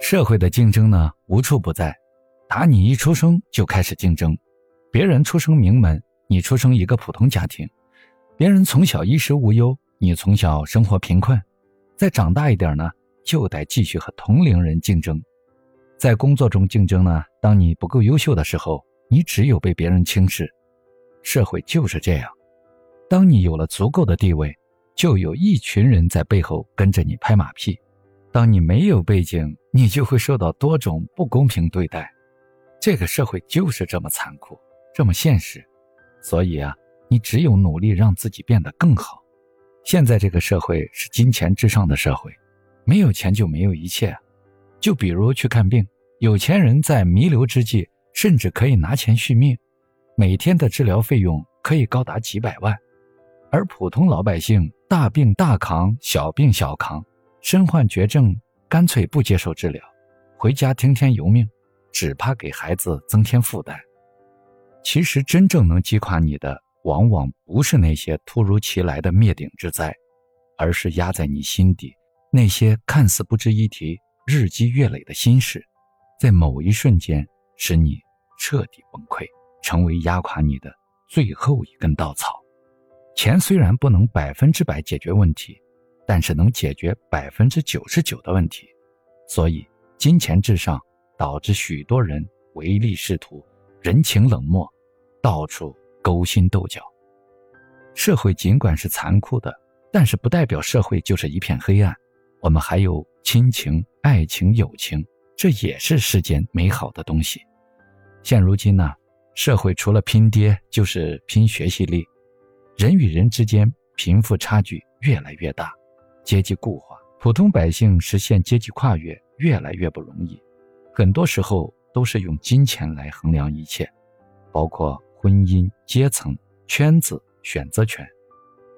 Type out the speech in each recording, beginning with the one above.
社会的竞争呢，无处不在，打你一出生就开始竞争，别人出生名门，你出生一个普通家庭；别人从小衣食无忧，你从小生活贫困。再长大一点呢，就得继续和同龄人竞争。在工作中竞争呢，当你不够优秀的时候，你只有被别人轻视。社会就是这样，当你有了足够的地位，就有一群人在背后跟着你拍马屁。当你没有背景，你就会受到多种不公平对待。这个社会就是这么残酷，这么现实。所以啊，你只有努力让自己变得更好。现在这个社会是金钱至上的社会，没有钱就没有一切。就比如去看病，有钱人在弥留之际，甚至可以拿钱续命，每天的治疗费用可以高达几百万，而普通老百姓大病大扛，小病小扛。身患绝症，干脆不接受治疗，回家听天由命，只怕给孩子增添负担。其实，真正能击垮你的，往往不是那些突如其来的灭顶之灾，而是压在你心底那些看似不值一提、日积月累的心事，在某一瞬间使你彻底崩溃，成为压垮你的最后一根稻草。钱虽然不能百分之百解决问题。但是能解决百分之九十九的问题，所以金钱至上导致许多人唯利是图、人情冷漠，到处勾心斗角。社会尽管是残酷的，但是不代表社会就是一片黑暗。我们还有亲情、爱情、友情，这也是世间美好的东西。现如今呢，社会除了拼爹就是拼学习力，人与人之间贫富差距越来越大。阶级固化，普通百姓实现阶级跨越越来越不容易，很多时候都是用金钱来衡量一切，包括婚姻、阶层、圈子、选择权。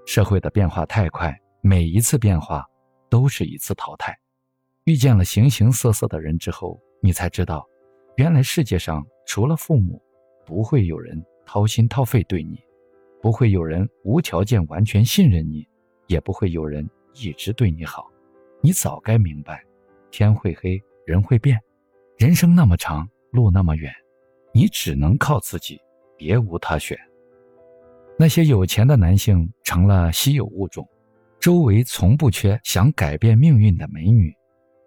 社会的变化太快，每一次变化都是一次淘汰。遇见了形形色色的人之后，你才知道，原来世界上除了父母，不会有人掏心掏肺对你，不会有人无条件完全信任你，也不会有人。一直对你好，你早该明白，天会黑，人会变，人生那么长，路那么远，你只能靠自己，别无他选。那些有钱的男性成了稀有物种，周围从不缺想改变命运的美女，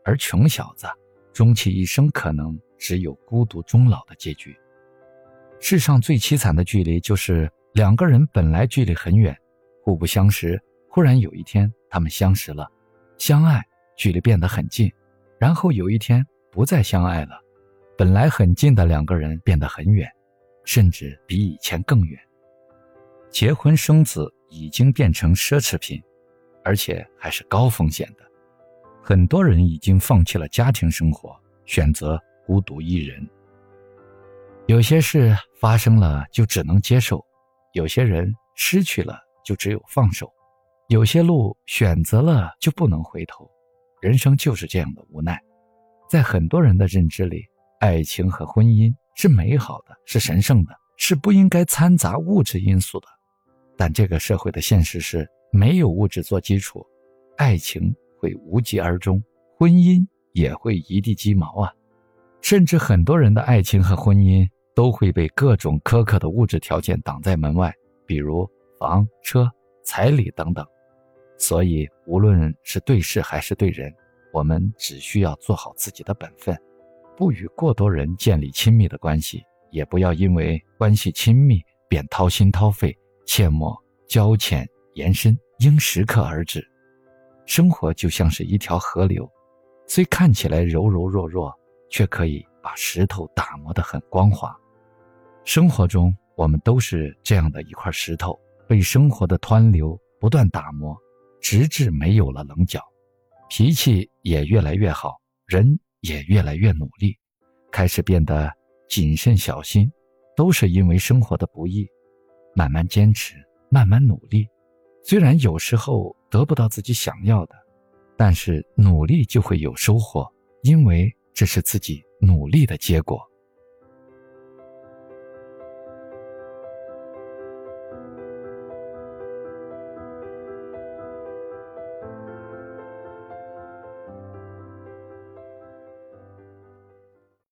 而穷小子终其一生可能只有孤独终老的结局。世上最凄惨的距离，就是两个人本来距离很远，互不相识。忽然有一天，他们相识了，相爱，距离变得很近，然后有一天不再相爱了，本来很近的两个人变得很远，甚至比以前更远。结婚生子已经变成奢侈品，而且还是高风险的。很多人已经放弃了家庭生活，选择孤独一人。有些事发生了就只能接受，有些人失去了就只有放手。有些路选择了就不能回头，人生就是这样的无奈。在很多人的认知里，爱情和婚姻是美好的，是神圣的，是不应该掺杂物质因素的。但这个社会的现实是，没有物质做基础，爱情会无疾而终，婚姻也会一地鸡毛啊！甚至很多人的爱情和婚姻都会被各种苛刻的物质条件挡在门外，比如房、车、彩礼等等。所以，无论是对事还是对人，我们只需要做好自己的本分，不与过多人建立亲密的关系，也不要因为关系亲密便掏心掏肺，切莫交浅言深，应适可而止。生活就像是一条河流，虽看起来柔柔弱弱，却可以把石头打磨得很光滑。生活中，我们都是这样的一块石头，被生活的湍流不断打磨。直至没有了棱角，脾气也越来越好，人也越来越努力，开始变得谨慎小心，都是因为生活的不易。慢慢坚持，慢慢努力，虽然有时候得不到自己想要的，但是努力就会有收获，因为这是自己努力的结果。